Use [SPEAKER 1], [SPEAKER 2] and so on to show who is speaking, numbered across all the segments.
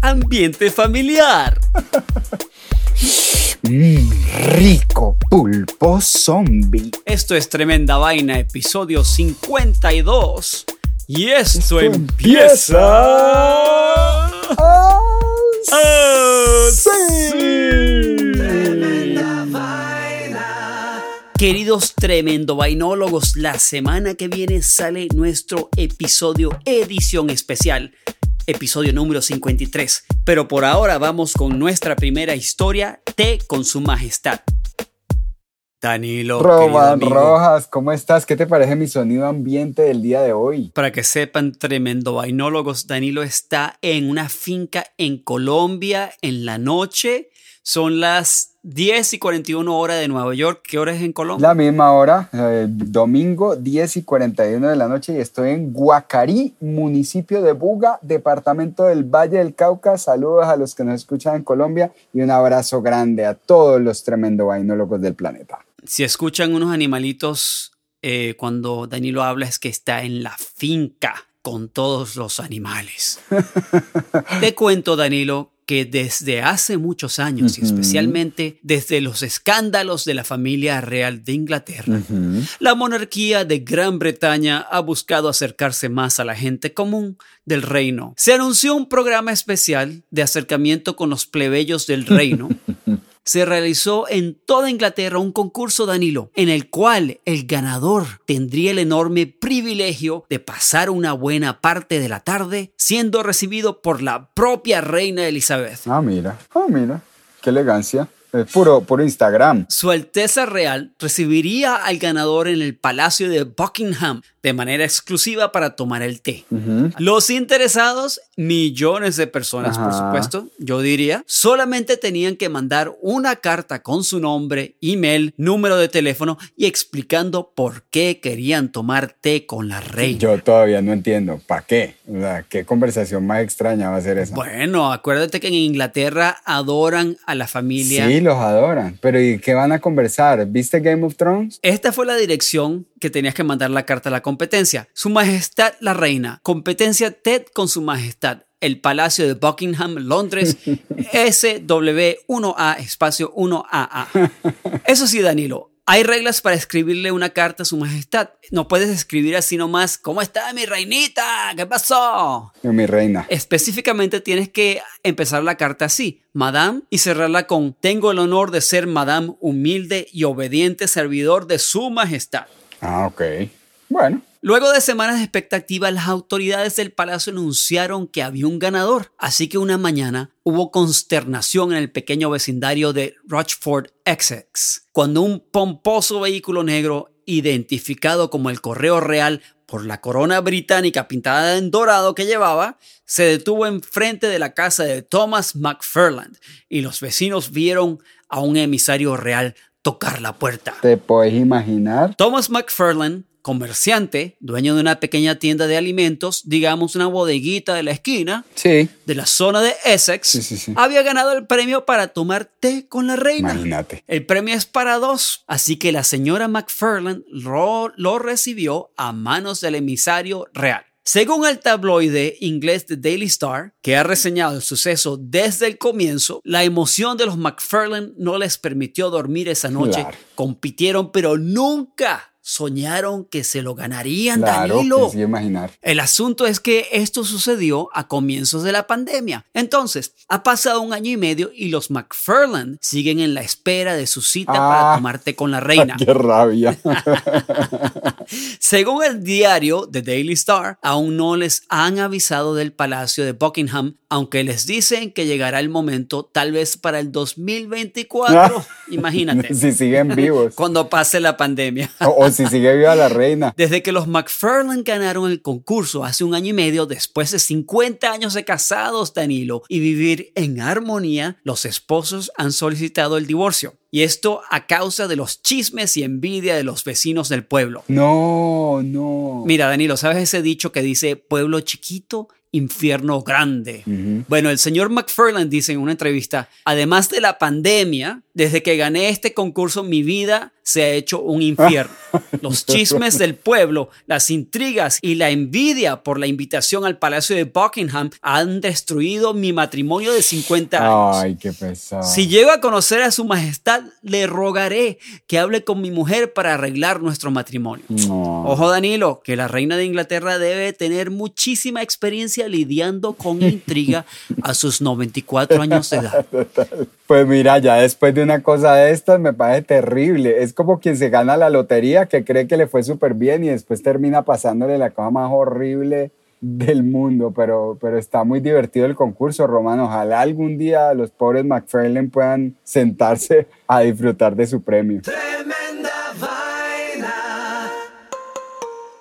[SPEAKER 1] Ambiente familiar.
[SPEAKER 2] Rico pulpo zombie.
[SPEAKER 1] Esto es Tremenda Vaina, episodio 52. Y esto,
[SPEAKER 2] Esto
[SPEAKER 1] empieza.
[SPEAKER 2] ¡Ah,
[SPEAKER 1] Queridos tremendo vainólogos, la semana que viene sale nuestro episodio edición especial, episodio número 53. Pero por ahora vamos con nuestra primera historia, Té con su majestad. Danilo,
[SPEAKER 2] Roman Rojas, ¿cómo estás? ¿Qué te parece mi sonido ambiente del día de hoy?
[SPEAKER 1] Para que sepan, tremendo vainólogos, Danilo está en una finca en Colombia en la noche. Son las 10 y 41 horas de Nueva York. ¿Qué hora es en Colombia?
[SPEAKER 2] La misma hora, eh, domingo 10 y 41 de la noche y estoy en Guacarí, municipio de Buga, departamento del Valle del Cauca. Saludos a los que nos escuchan en Colombia y un abrazo grande a todos los tremendo vainólogos del planeta.
[SPEAKER 1] Si escuchan unos animalitos eh, cuando Danilo habla es que está en la finca con todos los animales. Te cuento, Danilo, que desde hace muchos años y especialmente desde los escándalos de la familia real de Inglaterra, la monarquía de Gran Bretaña ha buscado acercarse más a la gente común del reino. Se anunció un programa especial de acercamiento con los plebeyos del reino. Se realizó en toda Inglaterra un concurso Danilo, en el cual el ganador tendría el enorme privilegio de pasar una buena parte de la tarde siendo recibido por la propia reina Elizabeth.
[SPEAKER 2] Ah, mira, ah, mira, qué elegancia. Es puro, puro Instagram.
[SPEAKER 1] Su Alteza Real recibiría al ganador en el Palacio de Buckingham de manera exclusiva para tomar el té. Los interesados, millones de personas, por supuesto, yo diría, solamente tenían que mandar una carta con su nombre, email, número de teléfono y explicando por qué querían tomar té con la reina.
[SPEAKER 2] Yo todavía no entiendo, ¿para qué? O sea, ¿qué conversación más extraña va a ser esa?
[SPEAKER 1] Bueno, acuérdate que en Inglaterra adoran a la familia.
[SPEAKER 2] Sí, los adoran. Pero ¿y qué van a conversar? ¿Viste Game of Thrones?
[SPEAKER 1] Esta fue la dirección que tenías que mandar la carta a la competencia. Su Majestad la Reina. Competencia TED con Su Majestad. El Palacio de Buckingham, Londres, SW1A, espacio 1AA. Eso sí, Danilo, hay reglas para escribirle una carta a Su Majestad. No puedes escribir así nomás, ¿cómo está mi reinita? ¿Qué pasó?
[SPEAKER 2] Mi reina.
[SPEAKER 1] Específicamente tienes que empezar la carta así, Madame, y cerrarla con Tengo el honor de ser Madame humilde y obediente servidor de Su Majestad.
[SPEAKER 2] Ah, ok. Bueno.
[SPEAKER 1] Luego de semanas de expectativa, las autoridades del palacio anunciaron que había un ganador, así que una mañana hubo consternación en el pequeño vecindario de Rochford, Essex, cuando un pomposo vehículo negro, identificado como el Correo Real por la corona británica pintada en dorado que llevaba, se detuvo enfrente de la casa de Thomas McFarland y los vecinos vieron a un emisario real tocar la puerta.
[SPEAKER 2] ¿Te puedes imaginar?
[SPEAKER 1] Thomas McFarland, comerciante, dueño de una pequeña tienda de alimentos, digamos una bodeguita de la esquina,
[SPEAKER 2] Sí.
[SPEAKER 1] de la zona de Essex,
[SPEAKER 2] Sí, sí, sí.
[SPEAKER 1] había ganado el premio para tomar té con la reina.
[SPEAKER 2] Imagínate.
[SPEAKER 1] El premio es para dos, así que la señora McFarland lo, lo recibió a manos del emisario real. Según el tabloide inglés The Daily Star, que ha reseñado el suceso desde el comienzo, la emoción de los McFarland no les permitió dormir esa noche.
[SPEAKER 2] Claro.
[SPEAKER 1] Compitieron, pero nunca soñaron que se lo ganarían,
[SPEAKER 2] Claro,
[SPEAKER 1] Danilo.
[SPEAKER 2] que sí imaginar.
[SPEAKER 1] El asunto es que esto sucedió a comienzos de la pandemia. Entonces, ha pasado un año y medio y los McFarland siguen en la espera de su cita
[SPEAKER 2] Ah.
[SPEAKER 1] para tomar té con la reina.
[SPEAKER 2] Qué rabia.
[SPEAKER 1] Según el diario The Daily Star, aún no les han avisado del Palacio de Buckingham, aunque les dicen que llegará el momento tal vez para el 2024. Imagínate.
[SPEAKER 2] si siguen vivos.
[SPEAKER 1] Cuando pase la pandemia.
[SPEAKER 2] o, o si sigue viva la reina.
[SPEAKER 1] Desde que los McFarlane ganaron el concurso hace un año y medio, después de 50 años de casados, Danilo, y vivir en armonía, los esposos han solicitado el divorcio. Y esto a causa de los chismes y envidia de los vecinos del pueblo.
[SPEAKER 2] No, no.
[SPEAKER 1] Mira, Danilo, ¿sabes ese dicho que dice pueblo chiquito? Infierno grande. Bueno, el señor McFarland dice en una entrevista, además de la pandemia, desde que gané este concurso mi vida se ha hecho un infierno. Los chismes del pueblo, las intrigas y la envidia por la invitación al Palacio de Buckingham han destruido mi matrimonio de 50 años.
[SPEAKER 2] Ay, qué pesado.
[SPEAKER 1] Si llego a conocer a su majestad, le rogaré que hable con mi mujer para arreglar nuestro matrimonio.
[SPEAKER 2] No.
[SPEAKER 1] Ojo Danilo, que la reina de Inglaterra debe tener muchísima experiencia lidiando con intriga a sus 94 años de edad.
[SPEAKER 2] Pues mira, ya después de una cosa de estas me parece terrible. Es como quien se gana la lotería que cree que le fue súper bien y después termina pasándole la cosa más horrible del mundo, pero, pero está muy divertido el concurso, Romano. Ojalá algún día los pobres McFarlane puedan sentarse a disfrutar de su premio.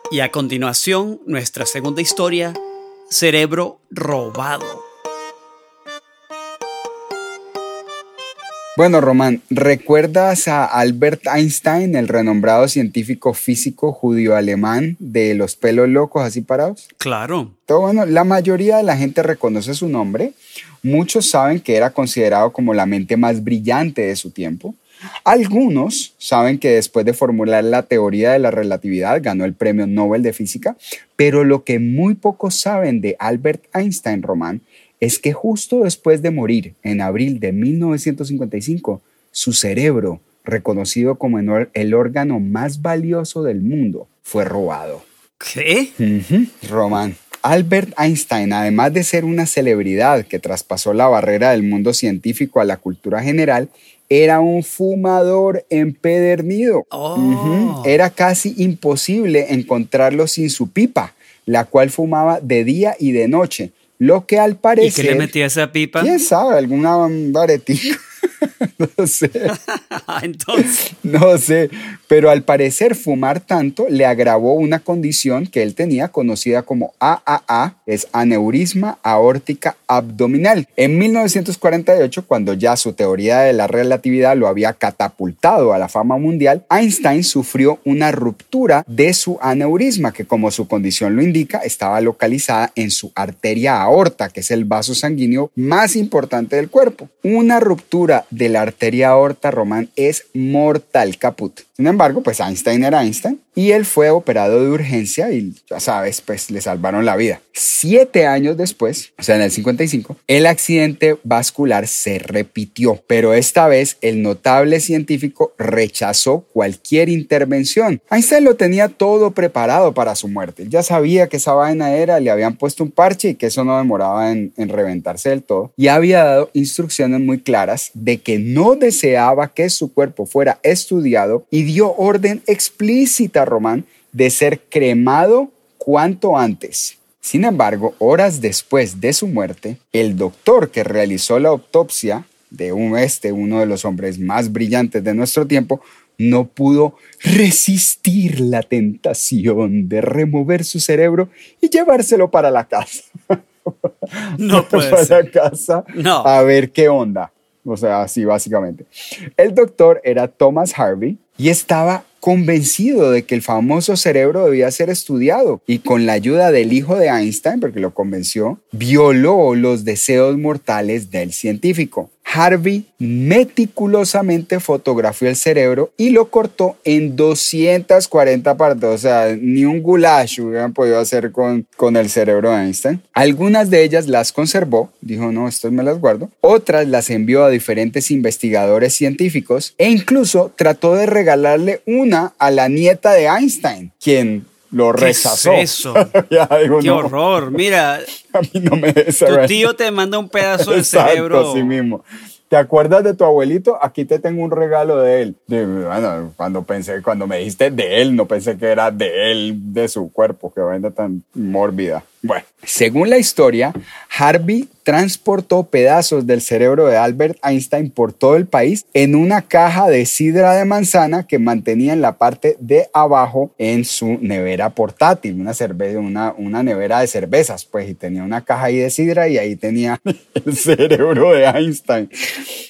[SPEAKER 1] Y a continuación, nuestra segunda historia, Cerebro robado.
[SPEAKER 2] Bueno, Román, ¿recuerdas a Albert Einstein, el renombrado científico físico judío-alemán de los pelos locos así parados?
[SPEAKER 1] Claro.
[SPEAKER 2] Todo bueno, la mayoría de la gente reconoce su nombre. Muchos saben que era considerado como la mente más brillante de su tiempo. Algunos saben que después de formular la teoría de la relatividad ganó el premio Nobel de Física, pero lo que muy pocos saben de Albert Einstein, Román, es que justo después de morir, en abril de 1955, su cerebro, reconocido como el órgano más valioso del mundo, fue robado.
[SPEAKER 1] ¿Qué?
[SPEAKER 2] Román. Albert Einstein, además de ser una celebridad que traspasó la barrera del mundo científico a la cultura general, era un fumador empedernido.
[SPEAKER 1] Oh.
[SPEAKER 2] Era casi imposible encontrarlo sin su pipa, la cual fumaba de día y de noche, lo que al
[SPEAKER 1] ¿Y
[SPEAKER 2] parecer...
[SPEAKER 1] qué le metía esa pipa?
[SPEAKER 2] ¿Quién sabe? ¿Alguna varetica? no sé.
[SPEAKER 1] Entonces,
[SPEAKER 2] No sé, pero al parecer fumar tanto le agravó una condición que él tenía conocida como AAA, es aneurisma aórtica abdominal. En 1948, cuando ya su teoría de la relatividad lo había catapultado a la fama mundial, Einstein sufrió una ruptura de su aneurisma, que como su condición lo indica, estaba localizada en su arteria aorta, que es el vaso sanguíneo más importante del cuerpo. Una ruptura de la arteria aorta, Román, es mortal, caput. Sin embargo, pues Einstein era Einstein y él fue operado de urgencia y ya sabes, pues le salvaron la vida. Siete años después, o sea, en el 55, el accidente vascular se repitió, pero esta vez el notable científico rechazó cualquier intervención. Einstein lo tenía todo preparado para su muerte. Ya sabía que esa vaina era, le habían puesto un parche y que eso no demoraba en, en reventarse del todo. Y había dado instrucciones muy claras de que no deseaba que su cuerpo fuera estudiado y dio orden explícita, Román, de ser cremado cuanto antes. Sin embargo, horas después de su muerte, el doctor que realizó la autopsia de un este, uno de los hombres más brillantes de nuestro tiempo, no pudo resistir la tentación de remover su cerebro y llevárselo para la casa.
[SPEAKER 1] no puede
[SPEAKER 2] para
[SPEAKER 1] ser.
[SPEAKER 2] la casa
[SPEAKER 1] No.
[SPEAKER 2] a ver qué onda. O sea, así básicamente. El doctor era Thomas Harvey y estaba convencido de que el famoso cerebro debía ser estudiado y con la ayuda del hijo de Einstein, porque lo convenció, violó los deseos mortales del científico. Harvey meticulosamente fotografió el cerebro y lo cortó en 240 partes. O sea, ni un goulash hubieran podido hacer con, con el cerebro de Einstein. Algunas de ellas las conservó, dijo, no, estas me las guardo. Otras las envió a diferentes investigadores científicos e incluso trató de regalarle a la nieta de Einstein, quien lo
[SPEAKER 1] ¿Qué
[SPEAKER 2] rechazó.
[SPEAKER 1] es eso?
[SPEAKER 2] Ya, digo,
[SPEAKER 1] Qué
[SPEAKER 2] no,
[SPEAKER 1] horror. Mira,
[SPEAKER 2] a mí no me des
[SPEAKER 1] tu tío te manda un pedazo de cerebro.
[SPEAKER 2] así mismo. ¿te acuerdas de tu abuelito? Aquí te tengo un regalo de él. bueno, cuando pensé, cuando me dijiste de él, no pensé que era de él, de su cuerpo, que vaina tan mórbida. Bueno, según la historia, Harvey transportó pedazos del cerebro de Albert Einstein por todo el país en una caja de sidra de manzana que mantenía en la parte de abajo en su nevera portátil, una, cerveza, una, una nevera de cervezas, pues, y tenía una caja ahí de sidra y ahí tenía el cerebro de Einstein.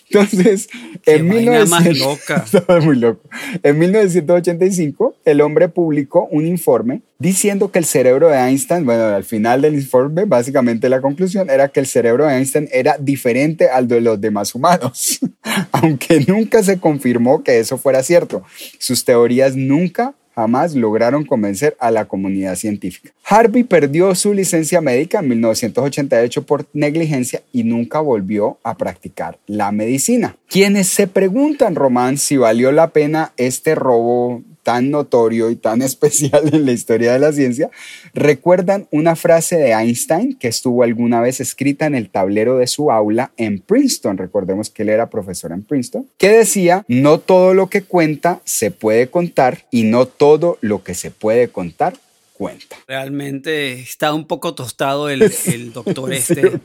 [SPEAKER 2] Entonces, en, muy loco. en 1985, el hombre publicó un informe diciendo que el cerebro de Einstein, bueno, al final del informe, básicamente la conclusión era que el cerebro de Einstein era diferente al de los demás humanos, aunque nunca se confirmó que eso fuera cierto. Sus teorías nunca jamás lograron convencer a la comunidad científica. Harvey perdió su licencia médica en 1988 por negligencia y nunca volvió a practicar la medicina. Quienes se preguntan, Román, si valió la pena este robo tan notorio y tan especial en la historia de la ciencia, recuerdan una frase de Einstein que estuvo alguna vez escrita en el tablero de su aula en Princeton, recordemos que él era profesor en Princeton, que decía, no todo lo que cuenta se puede contar y no todo lo que se puede contar cuenta.
[SPEAKER 1] Realmente está un poco tostado el, doctor este,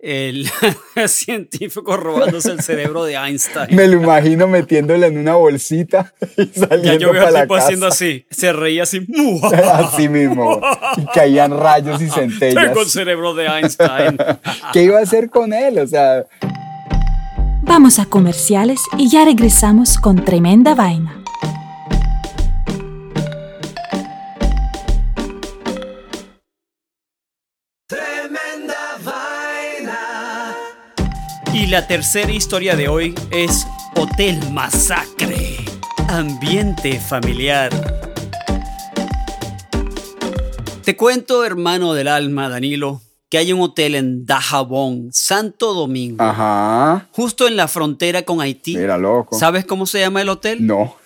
[SPEAKER 1] el científico robándose el cerebro de Einstein.
[SPEAKER 2] Me lo imagino metiéndole en una bolsita y saliendo ya yo veo para tipo
[SPEAKER 1] haciendo así, se reía así,
[SPEAKER 2] así mismo, y caían rayos y centellas.
[SPEAKER 1] Tengo el cerebro de Einstein.
[SPEAKER 2] ¿Qué iba a hacer con él? O sea...
[SPEAKER 3] Vamos a comerciales y ya regresamos con tremenda vaina.
[SPEAKER 1] La tercera historia de hoy es Hotel Masacre. Ambiente familiar. Te cuento, hermano del alma, Danilo, que hay un hotel en Dajabón, Santo Domingo.
[SPEAKER 2] Ajá.
[SPEAKER 1] Justo en la frontera con Haití.
[SPEAKER 2] Era loco.
[SPEAKER 1] ¿Sabes cómo se llama el hotel?
[SPEAKER 2] No.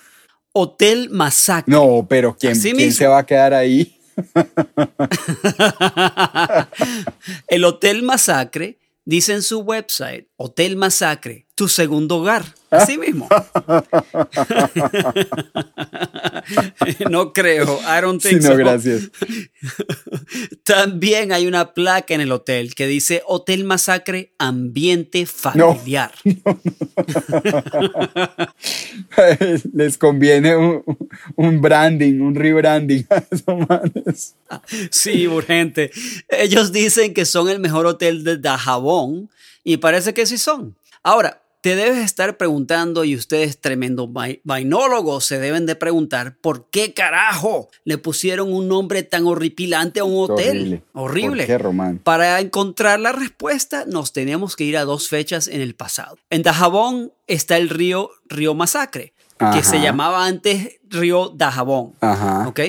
[SPEAKER 1] Hotel Masacre.
[SPEAKER 2] No, pero ¿quién, ¿quién se va a quedar ahí?
[SPEAKER 1] el Hotel Masacre dice en su website, Hotel Masacre, tu segundo hogar. Así mismo. no creo. I don't think
[SPEAKER 2] no, gracias.
[SPEAKER 1] También hay una placa en el hotel que dice Hotel Masacre Ambiente Familiar.
[SPEAKER 2] Les conviene un, branding, un rebranding
[SPEAKER 1] Sí, urgente. Ellos dicen que son el mejor hotel de Dajabón y parece que sí son. Ahora, te debes estar preguntando, y ustedes tremendos vainólogos se deben de preguntar, ¿por qué carajo le pusieron un nombre tan horripilante a un hotel? Horrible.
[SPEAKER 2] qué, Román?
[SPEAKER 1] Para encontrar la respuesta nos tenemos que ir a dos fechas en el pasado. En Dajabón está el río Río Masacre, que se llamaba antes Río Dajabón.
[SPEAKER 2] Ajá.
[SPEAKER 1] ¿Ok?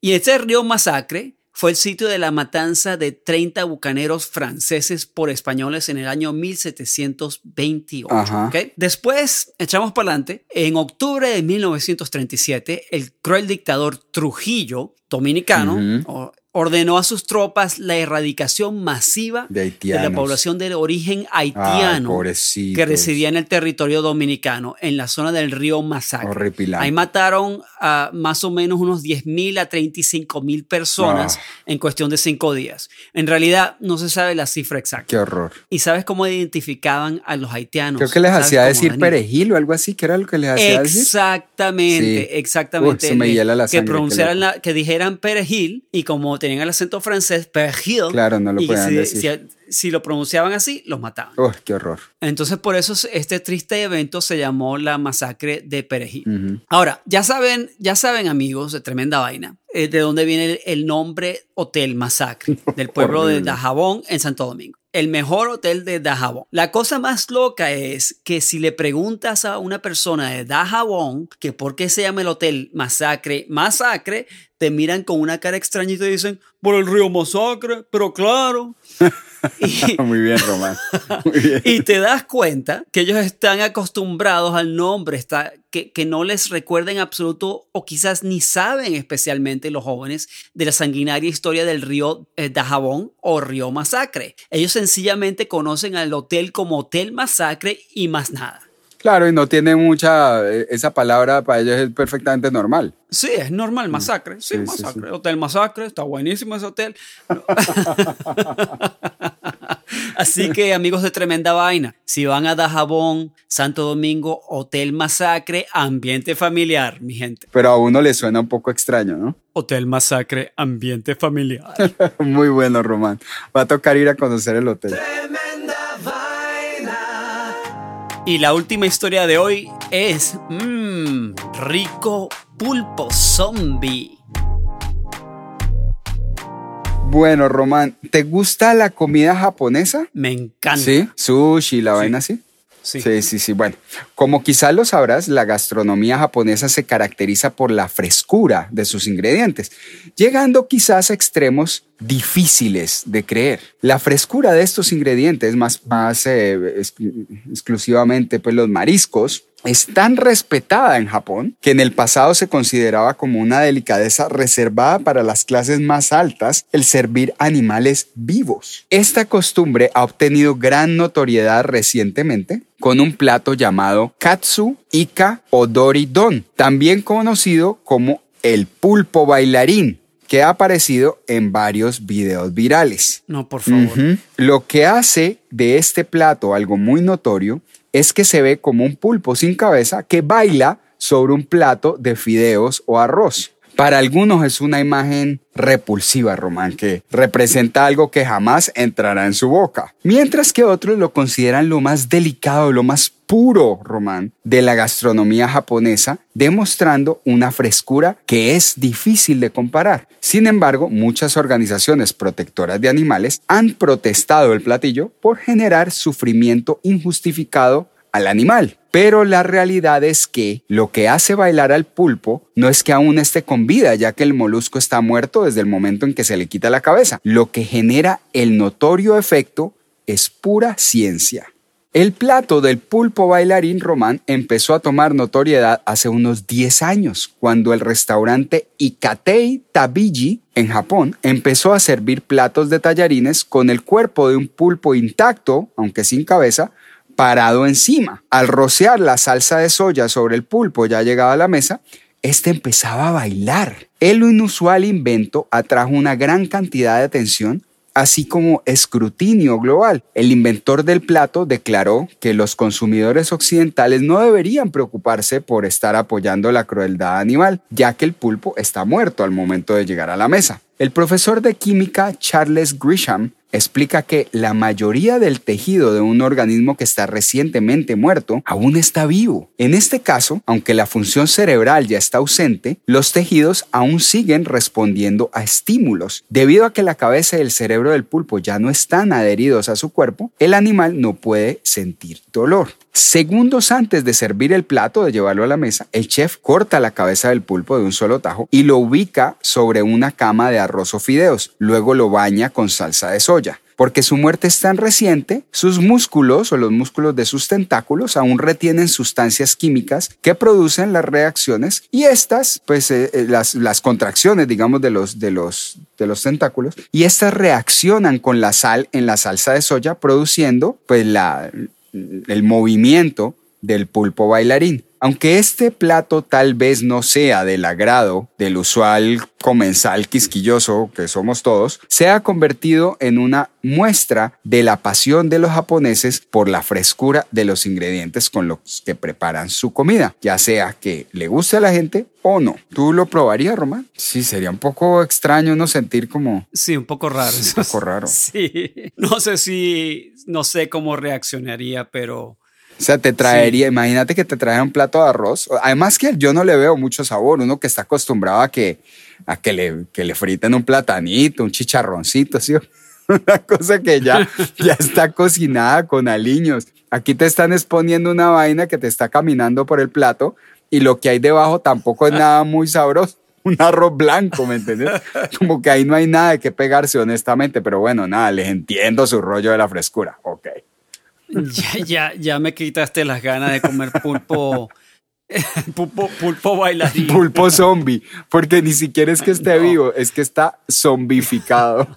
[SPEAKER 1] Y ese río Masacre fue el sitio de la matanza de 30 bucaneros franceses por españoles en el año 1728. Después, echamos para adelante, en octubre de 1937, el cruel dictador Trujillo, dominicano, ordenó a sus tropas la erradicación masiva
[SPEAKER 2] de,
[SPEAKER 1] la población de origen haitiano que residía en el territorio dominicano, en la zona del río Masacre. Ahí mataron a más o menos unos 10.000 a 35.000 personas ah. en cuestión de cinco días. En realidad no se sabe la cifra exacta.
[SPEAKER 2] Qué horror.
[SPEAKER 1] ¿Y sabes cómo identificaban a los haitianos?
[SPEAKER 2] Creo que les hacía decir perejil o algo así, que era lo que les hacía
[SPEAKER 1] decir. Exactamente, exactamente. que pronunciaran, que dijeran perejil y como tenían el acento francés, perejil.
[SPEAKER 2] Claro, no lo podían decir.
[SPEAKER 1] Si, lo pronunciaban así, los mataban.
[SPEAKER 2] Uy, qué horror!
[SPEAKER 1] Entonces, por eso este triste evento se llamó la masacre de Perejil. Ahora, ya saben, ya saben, amigos, de tremenda vaina, eh, de dónde viene el, nombre Hotel Masacre, del pueblo de Dajabón, en Santo Domingo el mejor hotel de Dajabón. La cosa más loca es que si le preguntas a una persona de Dajabón que por qué se llama el hotel Masacre, Masacre, te miran con una cara extraña y te dicen, por el río Masacre, pero claro.
[SPEAKER 2] y, Muy bien, Román.
[SPEAKER 1] y te das cuenta que ellos están acostumbrados al nombre, está, que, que no les recuerden en absoluto o quizás ni saben especialmente los jóvenes de la sanguinaria historia del río eh, Dajabón o río Masacre. Ellos sencillamente conocen al hotel como Hotel Masacre y más nada.
[SPEAKER 2] Claro, y no tiene mucha, eh, esa palabra para ellos es perfectamente normal.
[SPEAKER 1] Sí, es normal, masacre. Sí, masacre. Hotel Masacre, está buenísimo ese hotel. Así que, amigos de Tremenda Vaina, si van a Dajabón, Santo Domingo, Hotel Masacre, ambiente familiar, mi gente.
[SPEAKER 2] Pero a uno le suena un poco extraño, ¿no?
[SPEAKER 1] Hotel Masacre, ambiente familiar.
[SPEAKER 2] Muy bueno, Román. Va a tocar ir a conocer el hotel.
[SPEAKER 1] Y la última historia de hoy es mmm, rico pulpo zombie.
[SPEAKER 2] Bueno, Román, ¿te gusta la comida japonesa?
[SPEAKER 1] Me encanta.
[SPEAKER 2] Sí, sushi, la vaina así. Sí. sí, sí. Bueno, como quizás lo sabrás, la gastronomía japonesa se caracteriza por la frescura de sus ingredientes, llegando quizás a extremos difíciles de creer. La frescura de estos ingredientes, más, más eh, exclusivamente pues los mariscos, es tan respetada en Japón que en el pasado se consideraba como una delicadeza reservada para las clases más altas el servir animales vivos. Esta costumbre ha obtenido gran notoriedad recientemente con un plato llamado Katsu Ika Odori Don, también conocido como el pulpo bailarín que ha aparecido en varios videos virales.
[SPEAKER 1] No, por favor.
[SPEAKER 2] Lo que hace de este plato algo muy notorio es que se ve como un pulpo sin cabeza que baila sobre un plato de fideos o arroz. Para algunos es una imagen repulsiva, Román, que representa algo que jamás entrará en su boca, mientras que otros lo consideran lo más delicado, lo más puro, Román, de la gastronomía japonesa, demostrando una frescura que es difícil de comparar. Sin embargo, muchas organizaciones protectoras de animales han protestado el platillo por generar sufrimiento injustificado al animal. Pero la realidad es que lo que hace bailar al pulpo no es que aún esté con vida, ya que el molusco está muerto desde el momento en que se le quita la cabeza. Lo que genera el notorio efecto es pura ciencia. El plato del pulpo bailarín román empezó a tomar notoriedad hace unos 10 años, cuando el restaurante Ikatei Tabiji en Japón empezó a servir platos de tallarines con el cuerpo de un pulpo intacto, aunque sin cabeza, parado encima. Al rociar la salsa de soya sobre el pulpo ya llegado a la mesa, este empezaba a bailar. El inusual invento atrajo una gran cantidad de atención, así como escrutinio global. El inventor del plato declaró que los consumidores occidentales no deberían preocuparse por estar apoyando la crueldad animal, ya que el pulpo está muerto al momento de llegar a la mesa. El profesor de química Charles Grisham explica que la mayoría del tejido de un organismo que está recientemente muerto aún está vivo. En este caso, aunque la función cerebral ya está ausente, los tejidos aún siguen respondiendo a estímulos. Debido a que la cabeza y el cerebro del pulpo ya no están adheridos a su cuerpo, el animal no puede sentir dolor. Segundos antes de servir el plato, de llevarlo a la mesa, el chef corta la cabeza del pulpo de un solo tajo y lo ubica sobre una cama de arroz o fideos. Luego lo baña con salsa de soya. Porque su muerte es tan reciente, sus músculos o los músculos de sus tentáculos aún retienen sustancias químicas que producen las reacciones y estas, pues eh, eh, las, las, contracciones, digamos, de los, de, los, de los tentáculos, y estas reaccionan con la sal en la salsa de soya, produciendo pues la, el movimiento del pulpo bailarín. Aunque este plato tal vez no sea del agrado del usual comensal quisquilloso que somos todos, se ha convertido en una muestra de la pasión de los japoneses por la frescura de los ingredientes con los que preparan su comida, ya sea que le guste a la gente o no. ¿Tú lo probarías, Román? Sí, sería un poco extraño no sentir como...
[SPEAKER 1] Sí, un poco raro.
[SPEAKER 2] Un poco raro.
[SPEAKER 1] Sí, no sé si, no sé cómo reaccionaría, pero
[SPEAKER 2] o sea, te traería, imagínate que te trajeran un plato de arroz. Además que yo no le veo mucho sabor, uno que está acostumbrado a que, a que, le, que le friten un platanito, un chicharroncito, ¿sí? una cosa que ya, ya está cocinada con aliños. Aquí te están exponiendo una vaina que te está caminando por el plato y lo que hay debajo tampoco es nada muy sabroso. un arroz blanco, ¿me entiendes? Como que ahí no hay nada de qué pegarse, honestamente, pero bueno, nada, les entiendo su rollo de la frescura, ok.
[SPEAKER 1] Ya, ya, ya me quitaste las ganas de comer pulpo, pulpo, pulpo bailarín.
[SPEAKER 2] Pulpo zombie, porque ni siquiera es que esté vivo, es que está zombificado.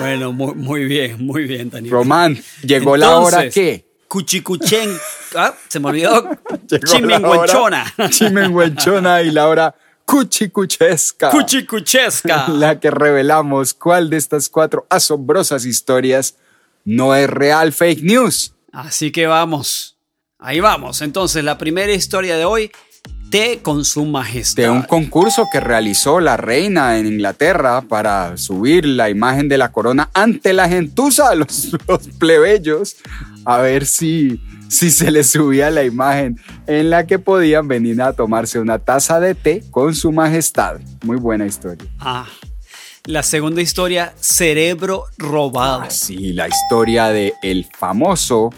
[SPEAKER 1] Bueno, muy, muy bien, muy bien, Daniel.
[SPEAKER 2] Román, llegó la hora
[SPEAKER 1] Entonces,
[SPEAKER 2] que
[SPEAKER 1] Cuchicuchen. Ah, se me olvidó. Chimenguenchona.
[SPEAKER 2] Chimenguenchona y la hora cuchicuchesca.
[SPEAKER 1] Cuchicuchesca.
[SPEAKER 2] La que revelamos cuál de estas cuatro asombrosas historias no es real fake news.
[SPEAKER 1] Así que vamos. Ahí vamos. Entonces, la primera historia de hoy, té con su majestad.
[SPEAKER 2] De un concurso que realizó la reina en Inglaterra para subir la imagen de la corona ante la gentuza, los, los plebeyos, a ver si, si se les subía la imagen en la que podían venir a tomarse una taza de té con su majestad. Muy buena historia.
[SPEAKER 1] Ah. La segunda historia, cerebro robado.
[SPEAKER 2] Así, la historia de el famoso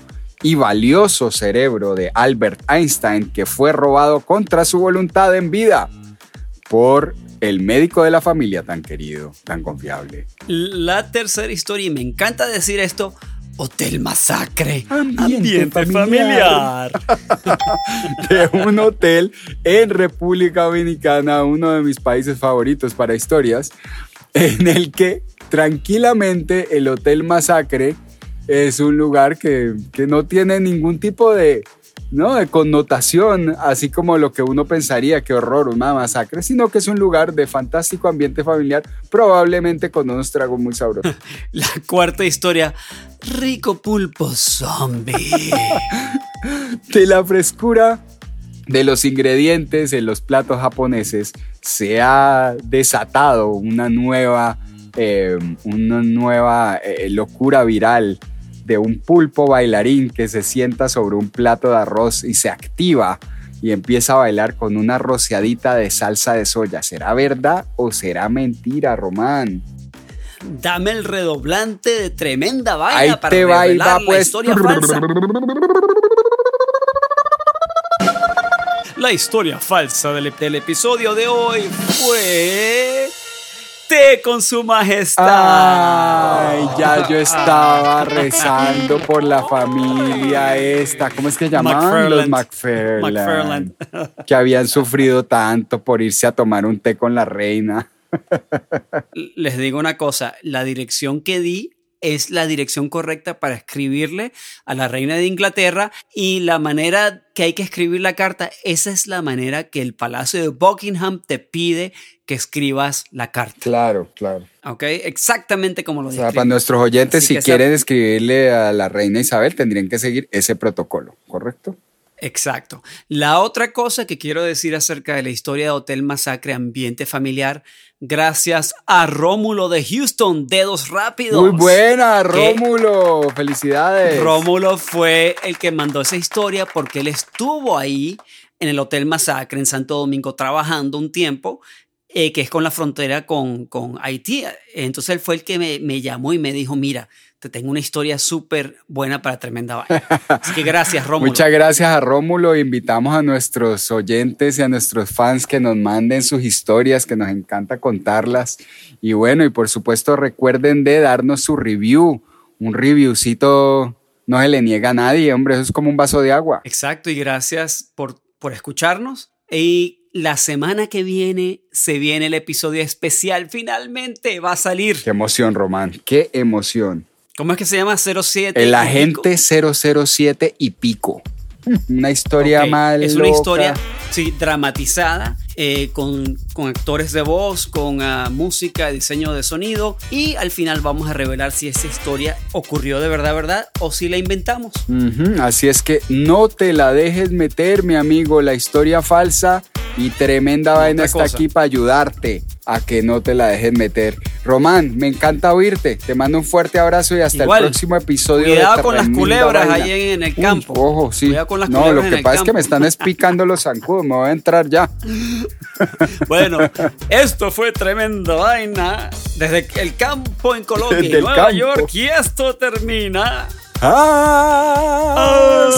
[SPEAKER 2] y valioso cerebro de Albert Einstein que fue robado contra su voluntad en vida por el médico de la familia tan querido, tan confiable.
[SPEAKER 1] La tercera historia, y me encanta decir esto, Hotel Masacre.
[SPEAKER 2] Ambiente
[SPEAKER 1] familiar.
[SPEAKER 2] De un hotel en República Dominicana, uno de mis países favoritos para historias, en el que tranquilamente el Hotel Masacre es un lugar que, que no tiene ningún tipo de, ¿no? de connotación, así como lo que uno pensaría, que horror, una masacre, sino que es un lugar de fantástico ambiente familiar, probablemente con unos tragos muy sabrosos.
[SPEAKER 1] La cuarta historia, rico pulpo zombie.
[SPEAKER 2] de la frescura de los ingredientes en los platos japoneses se ha desatado una nueva, eh, una nueva eh, locura viral de un pulpo bailarín que se sienta sobre un plato de arroz y se activa y empieza a bailar con una rociadita de salsa de soya. ¿Será verdad o será mentira, Román?
[SPEAKER 1] Dame el redoblante de tremenda vaina
[SPEAKER 2] Ahí
[SPEAKER 1] para
[SPEAKER 2] te va
[SPEAKER 1] revelar
[SPEAKER 2] va
[SPEAKER 1] la
[SPEAKER 2] pues.
[SPEAKER 1] historia falsa. La historia falsa del, del episodio de hoy fue con su majestad.
[SPEAKER 2] Ay, ya yo estaba rezando por la familia esta. ¿Cómo es que llamaban? Los
[SPEAKER 1] McFarland.
[SPEAKER 2] McFarland. Que habían sufrido tanto por irse a tomar un té con la reina.
[SPEAKER 1] Les digo una cosa, la dirección que di es la dirección correcta para escribirle a la reina de Inglaterra y la manera que hay que escribir la carta, esa es la manera que el Palacio de Buckingham te pide que escribas la carta.
[SPEAKER 2] Claro, claro.
[SPEAKER 1] ¿Ok? Exactamente como lo
[SPEAKER 2] O sea, para nuestros oyentes,
[SPEAKER 1] Así
[SPEAKER 2] si quieren escribirle a la reina Isabel, tendrían que seguir ese protocolo, ¿correcto?
[SPEAKER 1] Exacto. La otra cosa que quiero decir acerca de la historia de Hotel Masacre Ambiente Familiar, gracias a Rómulo de Houston, Dedos Rápidos.
[SPEAKER 2] Muy buena, Rómulo. Felicidades.
[SPEAKER 1] Rómulo fue el que mandó esa historia porque él estuvo ahí en el Hotel Masacre en Santo Domingo trabajando un tiempo, eh, que es con la frontera con, con Haití. Entonces él fue el que me, me llamó y me dijo, mira, te tengo una historia súper buena para Tremenda Vaina. Así que gracias, Rómulo.
[SPEAKER 2] Muchas gracias a Rómulo. Invitamos a nuestros oyentes y a nuestros fans que nos manden sus historias, que nos encanta contarlas. Y bueno, y por supuesto recuerden de darnos su review. Un reviewcito no se le niega a nadie, hombre, eso es como un vaso de agua.
[SPEAKER 1] Exacto, y gracias por, por escucharnos. Y la semana que viene se viene el episodio especial. Finalmente va a salir.
[SPEAKER 2] Qué emoción, Román, qué emoción.
[SPEAKER 1] ¿Cómo es que se llama? 07.
[SPEAKER 2] El agente 007 y pico. Una historia mal.
[SPEAKER 1] Es una historia sí, dramatizada, eh, con, con actores de voz, con ah, música, diseño de sonido. Y al final vamos a revelar si esa historia ocurrió de verdad, verdad, o si la inventamos.
[SPEAKER 2] Ujú, Así es que no te la dejes meter, mi amigo. La historia falsa y tremenda vaina está
[SPEAKER 1] cosa.
[SPEAKER 2] aquí para ayudarte a que no te la dejes meter. Román, me encanta oírte. Te mando un fuerte abrazo y hasta
[SPEAKER 1] Igual.
[SPEAKER 2] el próximo episodio. de
[SPEAKER 1] Cuidado con las culebras
[SPEAKER 2] Vaina.
[SPEAKER 1] ahí en el
[SPEAKER 2] Uy,
[SPEAKER 1] campo.
[SPEAKER 2] ojo, sí.
[SPEAKER 1] Cuidado con las
[SPEAKER 2] no, lo
[SPEAKER 1] culebras en
[SPEAKER 2] que pasa es que me están espicando los zancudos. Me voy a entrar ya.
[SPEAKER 1] Bueno, esto fue tremenda vaina desde el campo en Colombia
[SPEAKER 2] Desde
[SPEAKER 1] y Nueva
[SPEAKER 2] campo.
[SPEAKER 1] York. Y esto termina.
[SPEAKER 2] Ah.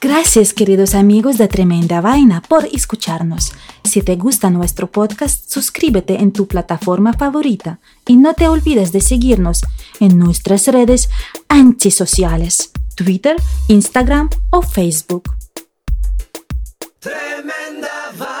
[SPEAKER 3] Gracias queridos amigos de Tremenda Vaina por escucharnos. Si te gusta nuestro podcast, suscríbete en tu plataforma favorita y no te olvides de seguirnos en nuestras redes antisociales, Twitter, Instagram o Facebook. Tremenda vibe.